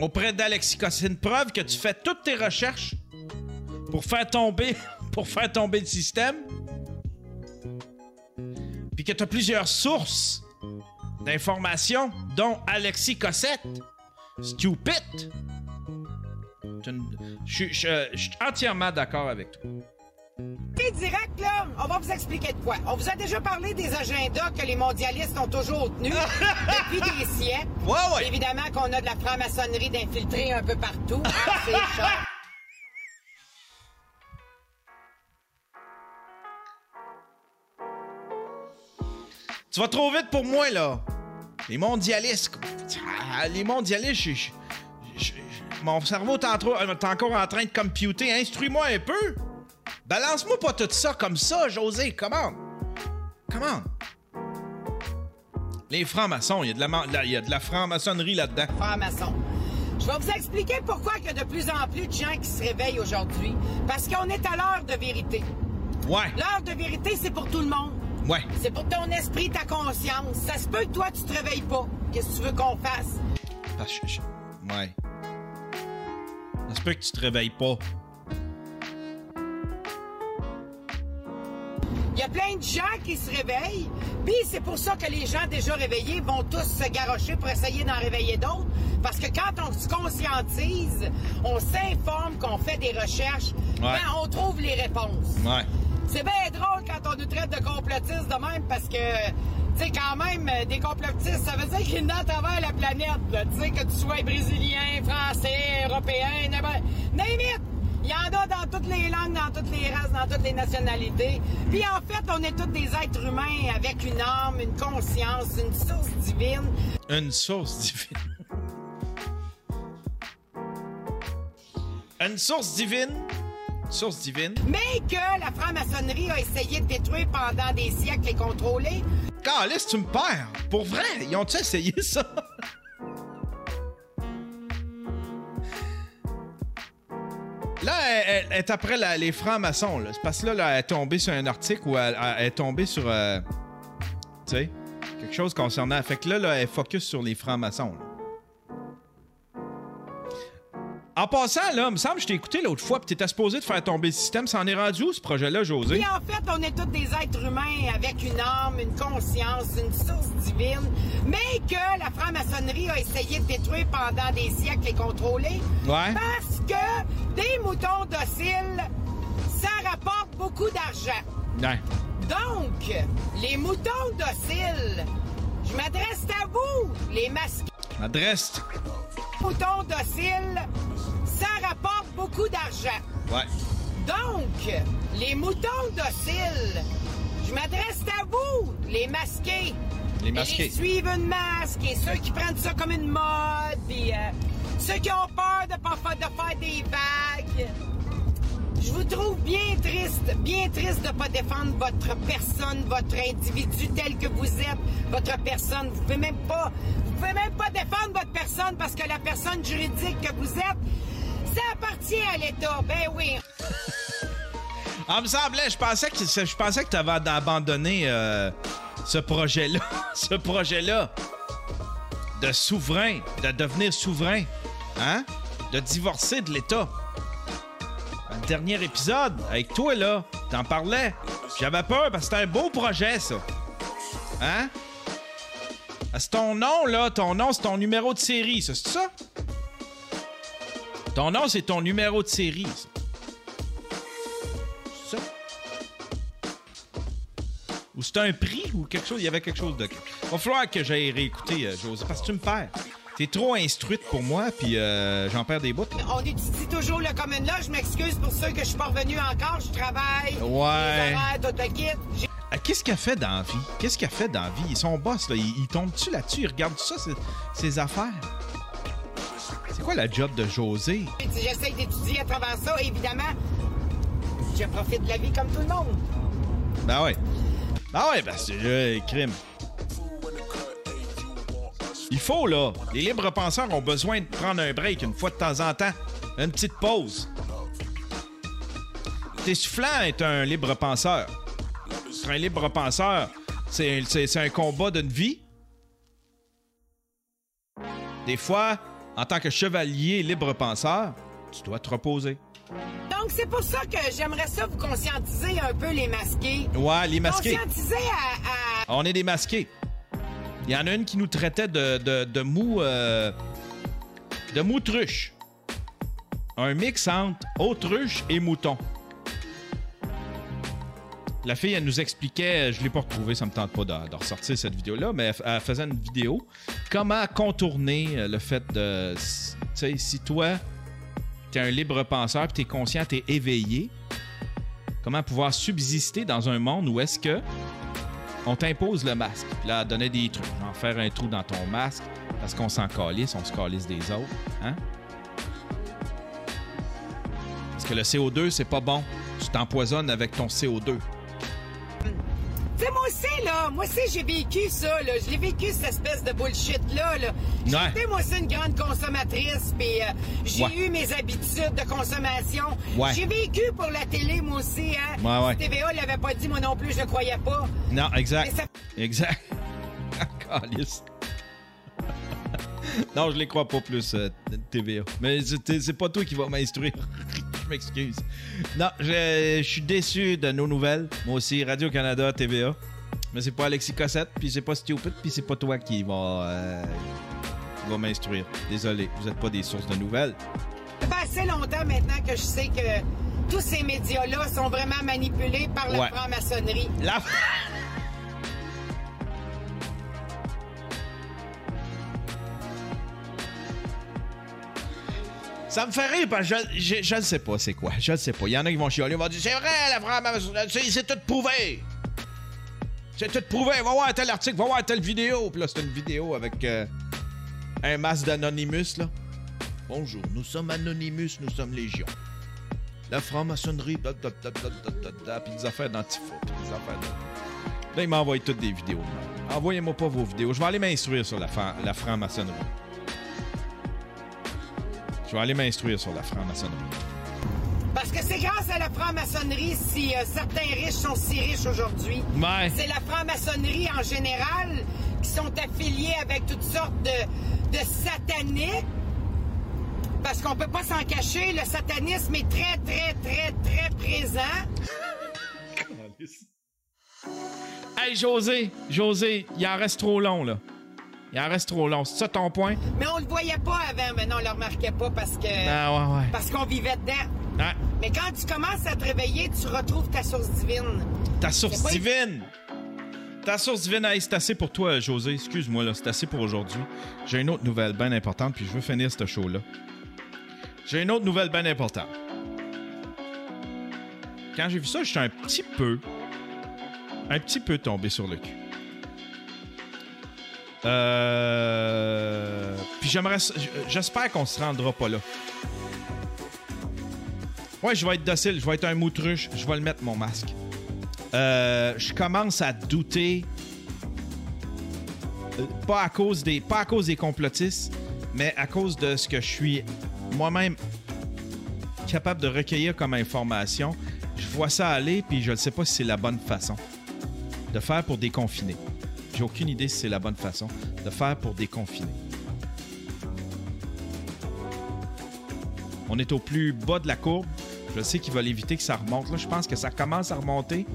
auprès d'Alexis. C'est une preuve que tu fais toutes tes recherches pour faire tomber, pour faire tomber le système. Puis que tu as plusieurs sources d'informations, dont Alexis Cossette. Stupid! Je suis entièrement d'accord avec toi. Et direct, là, on va vous expliquer de quoi. On vous a déjà parlé des agendas que les mondialistes ont toujours tenus depuis des siècles. Ouais, ouais. Évidemment qu'on a de la franc-maçonnerie d'infiltrés un peu partout. hein, c'est ça. Tu vas trop vite pour moi, là. Les mondialistes. Ah, Les mondialistes, je- je- je- je- mon cerveau est, en trop- est encore en train de computer. Instruis-moi un peu. Balance-moi pas tout ça comme ça, José. Comment? Comment? Les francs-maçons, il y a de la, ma- la- il y a de la franc-maçonnerie là-dedans. franc-maçon. Je vais vous expliquer pourquoi il y a de plus en plus de gens qui se réveillent aujourd'hui. Parce qu'on est à l'heure de vérité. Ouais, L'heure de vérité, c'est pour tout le monde. ouais. C'est pour ton esprit, ta conscience. Ça se peut que toi, tu te réveilles pas. Qu'est-ce que tu veux qu'on fasse? Parce que je- Ouais. Ça se peut que tu te réveilles pas. Il y a plein de gens qui se réveillent, puis c'est pour ça que les gens déjà réveillés vont tous se garrocher pour essayer d'en réveiller d'autres. Parce que quand on se conscientise, on s'informe, qu'on fait des recherches, ben, on trouve les réponses. Ouais. C'est bien drôle quand on nous traite de complotistes de même parce que, tu sais, quand même, euh, des complotistes, ça veut dire qu'ils sont à travers la planète. Tu sais, que tu sois brésilien, français, européen, n'importe-! Il y en a dans toutes les langues, dans toutes les races, dans toutes les nationalités. Puis en fait, on est tous des êtres humains avec une âme, une conscience, une source divine. Une source divine. Une source divine. Source divine. Mais que la franc-maçonnerie a essayé de détruire pendant des siècles et contrôler. Calice, tu me perds. Pour vrai, ils ont-tu essayé ça? Là, elle, est après les francs-maçons. C'est parce que là, elle est tombée sur un article où elle, est tombée sur. euh, tu sais, quelque chose concernant. Fait que là, là, elle focus sur les francs-maçons. En passant, là, il me semble que je t'ai écouté l'autre fois, puis t'étais supposé de faire tomber le système. Ça en est rendu où, ce projet-là, José? Puis en fait, on est tous des êtres humains avec une âme, une conscience, une source divine, mais que la franc-maçonnerie a essayé de détruire pendant des siècles et contrôler. Ouais. Parce que des moutons dociles, ça rapporte beaucoup d'argent. Ouais. Donc, les moutons dociles, je m'adresse à vous, les masqués Adresse. Moutons dociles, ça rapporte beaucoup d'argent. Ouais. Donc, les moutons dociles, je m'adresse à vous, les masqués. Les masqués. Et les suivent une masque et ceux qui prennent ça comme une mode, puis euh, ceux qui ont peur de pas fa- de faire des vagues. Je vous trouve bien triste bien triste de pas défendre votre personne, votre individu tel que vous êtes, votre personne. Vous pouvez même pas, pouvez même pas défendre votre personne parce que la personne juridique que vous êtes, ça appartient à l'État. Ben oui. Ah, me semblait, je pensais que je pensais que tu avais abandonné euh, ce projet-là. ce projet-là de souverain, de devenir souverain. Hein? De divorcer de l'État. Dernier épisode, avec toi, là, t'en parlais. J'avais peur parce que c'était un beau projet, ça. Hein? C'est ton nom, là. Ton nom, c'est ton numéro de série, ça. C'est ça? Ton nom, c'est ton numéro de série, ça. C'est ça? Ou c'est un prix ou quelque chose? Il y avait quelque chose de. Va falloir que j'aille réécouter, euh, José, parce que tu me perds. T'es trop instruite pour moi, puis euh, j'en perds des bouts. On étudie toujours le common law. Je m'excuse pour ceux que je suis pas revenu encore. Je travaille. Ouais. J'ai- Qu'est-ce qu'elle fait dans la vie? Qu'est-ce qu'elle fait dans la vie? Son boss, là, il, il tombe-tu là-dessus? Il regarde ça, ses, ses affaires? C'est quoi la job de José? J'essaie d'étudier à travers ça, évidemment. Je profite de la vie comme tout le monde. Ben ouais. Ben ouais, ben c'est le crime. Il faut, là. Les libres penseurs ont besoin de prendre un break une fois de temps en temps. Une petite pause. T'es soufflant est un libre penseur. Un libre penseur, c'est un combat d'une vie. Des fois, en tant que chevalier libre penseur, tu dois te reposer. Donc, c'est pour ça que j'aimerais ça vous conscientiser un peu les masqués. Ouais, les masqués. Conscientiser à, à- On est des masqués. Il y en a une qui nous traitait de, de, de mou. euh, de moutruche. Un mix entre autruche et mouton. La fille, elle nous expliquait, je l'ai pas retrouvé, ça me tente pas de, ressortir cette vidéo-là, mais elle, faisait une vidéo comment contourner euh, le fait de. Tu sais, si toi, t'es un libre penseur, puis t'es conscient, t'es éveillé, comment pouvoir subsister dans un monde où est-ce que on t'impose le masque. Puis là, donnait des trucs. Genre faire un trou dans ton masque parce qu'on s'en calisse, on se calisse des autres. Hein? Parce que le CO2, c'est pas bon. Tu t'empoisonnes avec ton CO2. Sais, moi aussi, là, moi aussi, j'ai vécu ça, là. Je l'ai vécu, cette espèce de bullshit-là, là. Ouais. J'étais, moi aussi, une grande consommatrice, puis euh, j'ai Ouais. eu mes habitudes de consommation. Ouais. J'ai vécu pour la télé, moi aussi, hein. Ouais, ouais. Si TVA l'avait pas dit, moi non plus, je le croyais pas. Non, exact. Ça- Exact. Calisse. non, je les crois pas plus, euh, TVA. Mais c'est c'est pas toi qui vas m'instruire. je m'excuse. Non, je, je suis déçu de nos nouvelles. Moi aussi, Radio-Canada, TVA. Mais c'est pas Alexis Cossette, puis c'est pas Stupid, puis c'est pas toi qui va, euh, qui va m'instruire. Désolé, vous êtes pas des sources de nouvelles. Ça fait assez longtemps maintenant que je sais que tous ces médias-là sont vraiment manipulés par la Ouais. franc-maçonnerie. La... Ça me fait rire parce que je, je, je ne sais pas c'est quoi. Je ne sais pas. Il y en a qui vont chialer. Ils vont dire C'est vrai, la franc-maçonnerie, c'est tout prouvé. C'est tout prouvé. Va voir tel article, va voir telle vidéo. Puis là, c'est une vidéo avec euh, un masque d'Anonymous, là. Bonjour, nous sommes Anonymous, nous sommes Légion. La franc-maçonnerie, puis des affaires d'antifa, puis des affaires de... Là, il m'envoie toutes des vidéos. Envoyez-moi pas vos vidéos. Je vais aller m'instruire sur la, la franc-maçonnerie. Je vais aller m'instruire sur la franc-maçonnerie. Parce que c'est grâce à la franc-maçonnerie si euh, certains riches sont si riches aujourd'hui. Ouais. C'est la franc-maçonnerie en général qui sont affiliés avec toutes sortes de, de sataniques. Parce qu'on peut pas s'en cacher, le satanisme est très, très, très, très présent. Hey, José, José, il en reste trop long, là. Il en reste trop long. C'est ça ton point? Mais on le voyait pas avant, mais non, on le remarquait pas parce que Ah, ouais, ouais. parce qu'on vivait dedans. Mais quand tu commences à te réveiller, tu retrouves ta source divine. ta source pas- divine! Ta source divine, hey, c'est assez pour toi, José. Excuse-moi, là. C'est assez pour aujourd'hui. J'ai une autre nouvelle bien importante, puis je veux finir ce show-là. J'ai une autre nouvelle bien importante. Quand j'ai vu ça, j'étais un petit peu. Un petit peu tombé sur le cul. Euh. Puis j'aimerais. J'espère qu'on se rendra pas là. Ouais, je vais être docile, je vais être un moutruche, je vais le mettre mon masque. Euh, je commence à douter. euh, Pas à cause des, pas à cause des complotistes, mais à cause de ce que je suis moi-même capable de recueillir comme information. Je vois ça aller, puis je ne sais pas si c'est la bonne façon de faire pour déconfiner. J'ai aucune idée si c'est la bonne façon de faire pour déconfiner. On est au plus bas de la courbe. Je sais qu'ils veulent éviter que ça remonte. Là, je pense que ça commence à remonter.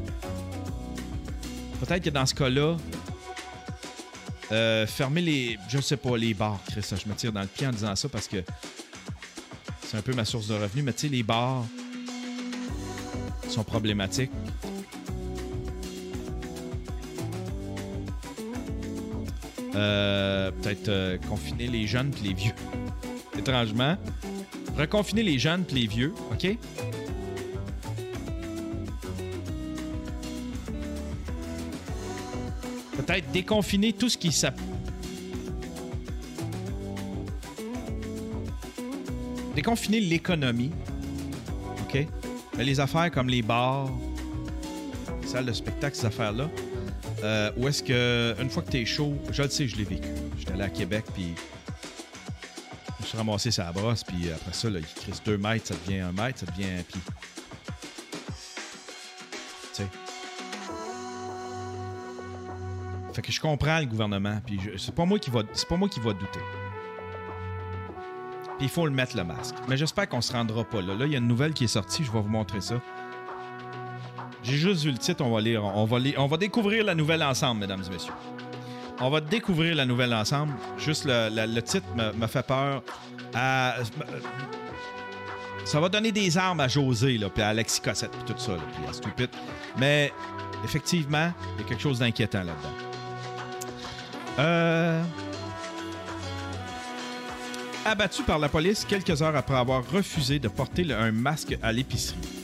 Peut-être que dans ce cas-là, euh, fermer les. Je sais pas, les bars, Chris. Je me tire dans le pied en disant ça parce que c'est un peu ma source de revenus. Mais tu sais, les bars sont problématiques. Euh, Peut-être euh, confiner les jeunes puis les vieux. Étrangement. Reconfiner les jeunes puis les vieux, OK? Peut-être déconfiner tout ce qui s'appelle. Déconfiner l'économie. OK? Mais les affaires comme les bars, les salles de spectacle, ces affaires-là. Euh, où est-ce que, une fois que t'es chaud, je le sais, je l'ai vécu. J'étais allé à Québec, puis je suis ramassé sa brosse, puis après ça, là, il crisse 2 mètres, ça devient 1 mètre, ça devient un pied. Tu sais. Fait que je comprends le gouvernement, puis c'est pas moi qui va, c'est pas moi qui va douter. Puis il faut le mettre le masque. Mais j'espère qu'on se rendra pas là. Là, il y a une nouvelle qui est sortie, je vais vous montrer ça. J'ai juste vu le titre, on va lire, on va découvrir la nouvelle ensemble, mesdames et messieurs. On va découvrir la nouvelle ensemble. Juste le, titre me, fait peur. Ça va donner des armes à José, là, puis à Alexis Cossette, puis tout ça, puis à Stupid. Mais effectivement, il y a quelque chose d'inquiétant là-dedans. Euh... Abattu par la police quelques heures après avoir refusé de porter un masque à l'épicerie.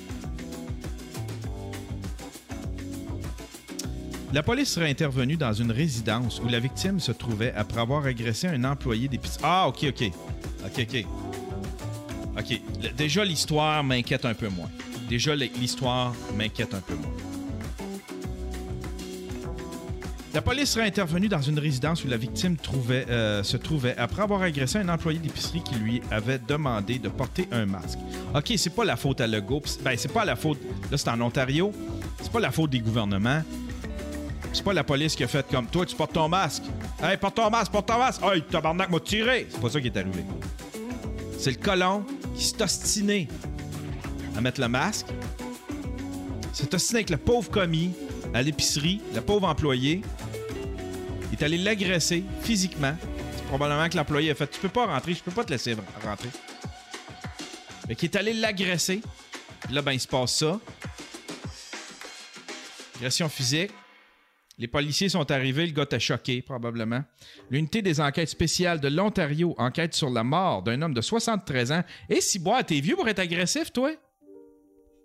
La police serait intervenue dans une résidence où la victime se trouvait après avoir agressé un employé d'épicerie. Ah, ok, ok. Ok, ok. Ok. Déjà, l'histoire m'inquiète un peu moins. Déjà, l'histoire m'inquiète un peu moins. La police serait intervenue dans une résidence où la victime euh, se trouvait après avoir agressé un employé d'épicerie qui lui avait demandé de porter un masque. OK, c'est pas la faute à Legault. Ben, c'est pas la faute. Là, c'est en Ontario. C'est pas la faute des gouvernements. C'est pas la police qui a fait comme toi, tu portes ton masque. Hey, porte ton masque, porte ton masque. Hey, tabarnak m'a tiré. C'est pas ça qui est arrivé. C'est le colon qui s'est ostiné à mettre le masque. s'est ostiné avec le pauvre commis à l'épicerie, le pauvre employé. Il est allé l'agresser physiquement. C'est probablement que l'employé a fait Tu peux pas rentrer, je peux pas te laisser rentrer. Fait qu'il est allé l'agresser. Là, ben, il se passe ça. Agression physique. Les policiers sont arrivés, le gars était choqué, probablement. L'unité des enquêtes spéciales de l'Ontario enquête sur la mort d'un homme de 73 ans. Et si bois, t'es vieux pour être agressif, toi?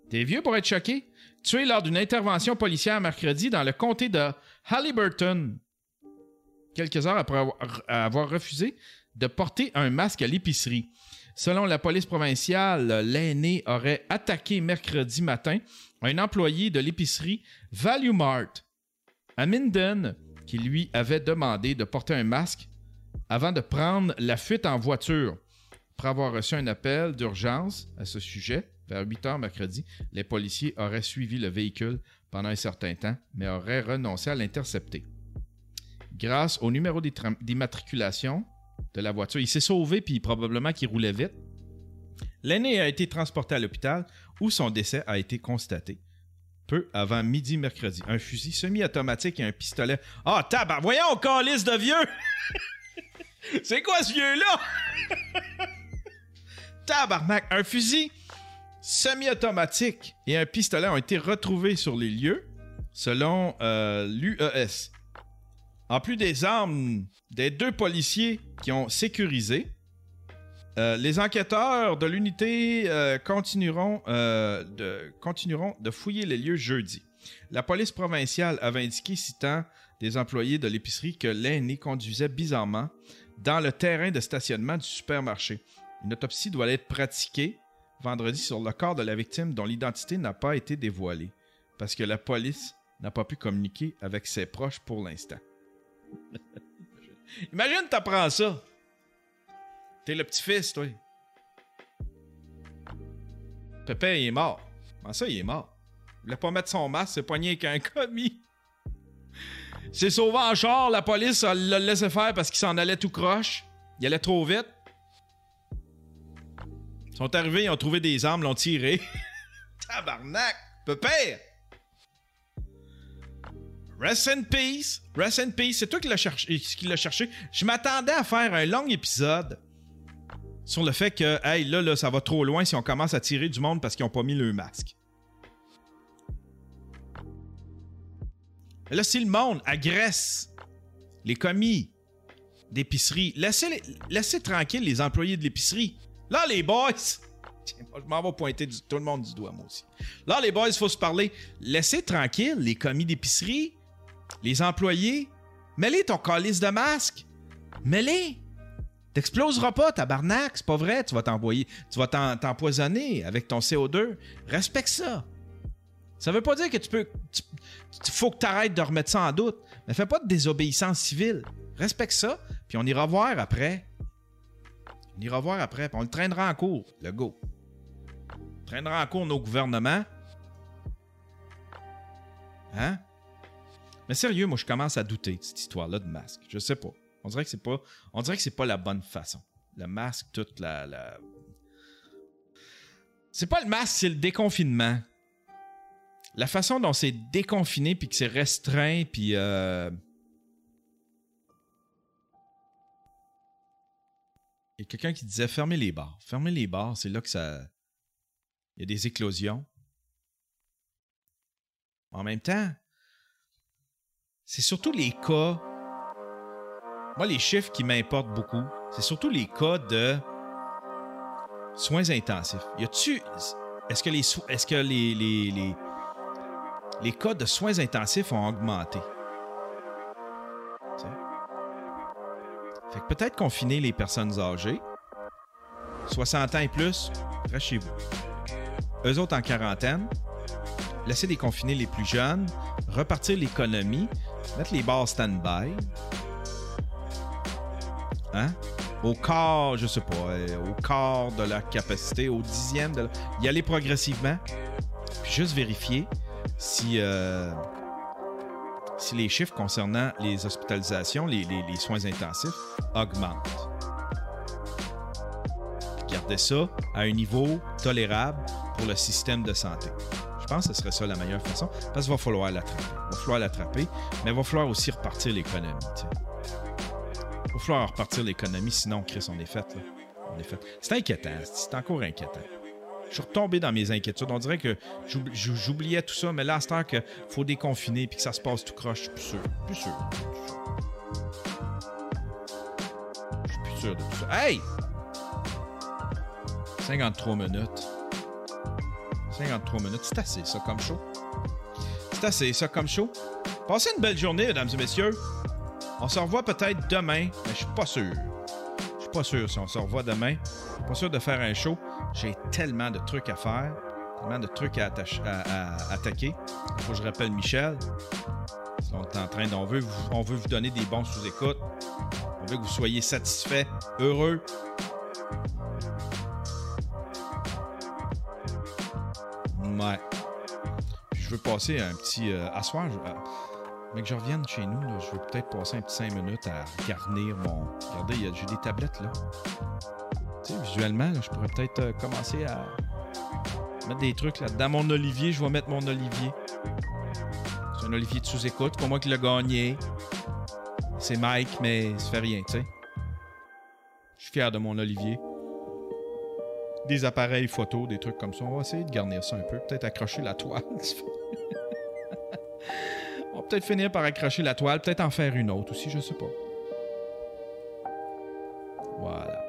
T'es vieux pour être choqué? Tué lors d'une intervention policière mercredi dans le comté de Halliburton. Quelques heures après avoir refusé de porter un masque à l'épicerie. Selon la police provinciale, l'aîné aurait attaqué mercredi matin un employé de l'épicerie Value Mart à Minden qui lui avait demandé de porter un masque avant de prendre la fuite en voiture. Après avoir reçu un appel d'urgence à ce sujet, vers 8 heures mercredi, les policiers auraient suivi le véhicule pendant un certain temps, mais auraient renoncé à l'intercepter. Grâce au numéro d'immatriculation de la voiture, il s'est sauvé puis probablement qu'il roulait vite. L'aîné a été transporté à l'hôpital où son décès a été constaté peu avant midi mercredi. Un fusil semi-automatique et un pistolet. Ah, tabac! Voyons, calice de vieux! C'est quoi ce vieux-là? Tabarnak! Un fusil semi-automatique et un pistolet ont été retrouvés sur les lieux, selon euh, l'UES. En plus des armes des deux policiers qui ont sécurisé, euh, les enquêteurs de l'unité euh, continueront, euh, de, continueront de fouiller les lieux jeudi. La police provinciale avait indiqué, citant des employés de l'épicerie, que l'aîné conduisait bizarrement dans le terrain de stationnement du supermarché. Une autopsie doit être pratiquée vendredi sur le corps de la victime dont l'identité n'a pas été dévoilée parce que la police n'a pas pu communiquer avec ses proches pour l'instant. Imagine, t'apprends ça. T'es le petit-fils, toi. Pépé, il est mort. Comment ça, il est mort? Il voulait pas mettre son masque, c'est poigné avec un commis. C'est sauvé en char, la police l'a laissé faire parce qu'il s'en allait tout croche. Il allait trop vite. Ils sont arrivés, ils ont trouvé des armes, l'ont tiré. Tabarnak! Pépère! Rest in peace! Rest in peace! C'est toi qui l'as cherché. Je m'attendais à faire un long épisode sur le fait que, hey, là, là, ça va trop loin si on commence à tirer du monde parce qu'ils n'ont pas mis le masque. Là, si le monde agresse les commis d'épicerie, laissez, laissez tranquille les employés de l'épicerie. Là, les boys, je m'en vais pointer tout le monde du doigt, moi aussi. Là, les boys, il faut se parler. Laissez tranquille les commis d'épicerie, les employés. Mets-les ton calice de masque. Mets-les. T'exploseras pas, tabarnak, c'est pas vrai, tu vas t'envoyer, tu vas t'empoisonner avec ton CO2. Respecte ça. Ça veut pas dire que tu peux. Il faut que tu arrêtes de remettre ça en doute. Mais fais pas de désobéissance civile. Respecte ça, puis on ira voir après. On ira voir après, puis on le traînera en cours, le go. Traînera en cours nos gouvernements. Hein? Mais sérieux, moi, je commence à douter de cette histoire-là de masque. Je sais pas. On dirait que c'est pas. Pas la bonne façon. Le masque, toute la. la... C'est pas le masque, c'est le déconfinement la façon dont c'est déconfiné puis que c'est restreint puis euh... il y a quelqu'un qui disait fermez les bars fermez les bars c'est là que ça il y a des éclosions en même temps c'est surtout les cas moi les chiffres qui m'importent beaucoup c'est surtout les cas de soins intensifs y a-tu est-ce que les est-ce que les, les les cas de soins intensifs ont augmenté? Fait que peut-être confiner les personnes âgées, 60 ans et plus, restez chez vous. Eux autres en quarantaine, laisser déconfiner les plus jeunes, repartir l'économie, mettre les bars stand-by. Hein? Au quart, je sais pas, euh, au quart de la capacité, au dixième de Y aller progressivement, puis juste vérifier si, euh, si les chiffres concernant les hospitalisations, les, soins intensifs augmentent. Gardez ça à un niveau tolérable pour le système de santé. Je pense que ce serait ça la meilleure façon, parce qu'il va falloir l'attraper. Il va falloir l'attraper, mais il va falloir aussi repartir l'économie. Falloir repartir l'économie, sinon, Chris, on est fait. On. C'est inquiétant. C'est encore inquiétant. Je suis retombé dans mes inquiétudes. On dirait que j'oubliais tout ça, mais là, c'est qu'il faut déconfiner puis que ça se passe tout croche, je suis plus sûr. Plus sûr. Je suis plus sûr de tout ça. Hey! 53 minutes. 53 minutes, c'est assez ça comme show. C'est assez ça comme show. Passez une belle journée, mesdames et messieurs. On se revoit peut-être demain, mais je suis pas sûr. Je suis pas sûr si on se revoit demain. Pas sûr de faire un show. J'ai tellement de trucs à faire, tellement de trucs à, attaquer. Je rappelle Michel. On est en train, on veut, on veut vous donner des bons sous-écoutes. On veut que vous soyez satisfaits, heureux. Ouais. je veux passer un petit. Euh, je, euh, mais que je revienne chez nous, je veux peut-être passer un petit 5 minutes à garnir mon. Regardez, j'ai des tablettes là visuellement, je pourrais peut-être euh, commencer à mettre des trucs là. Dans mon olivier, je vais mettre mon olivier. C'est un olivier de sous-écoute, pour moi qui l'a gagné. C'est Mike, mais ça fait rien, tu sais. Je suis fier de mon olivier. Des appareils photo, des trucs comme ça. On va essayer de garnir ça un peu. Peut-être accrocher la toile. Peut-être finir par accrocher la toile. Peut-être en faire une autre aussi, je sais pas. Voilà.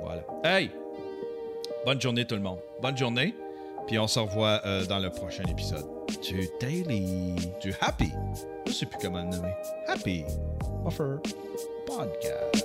Voilà. Hey! Bonne journée tout le monde. Bonne journée. Puis on se revoit euh, dans le prochain épisode du Daily, du Happy. Je sais plus comment le nommer. Happy Offer Podcast.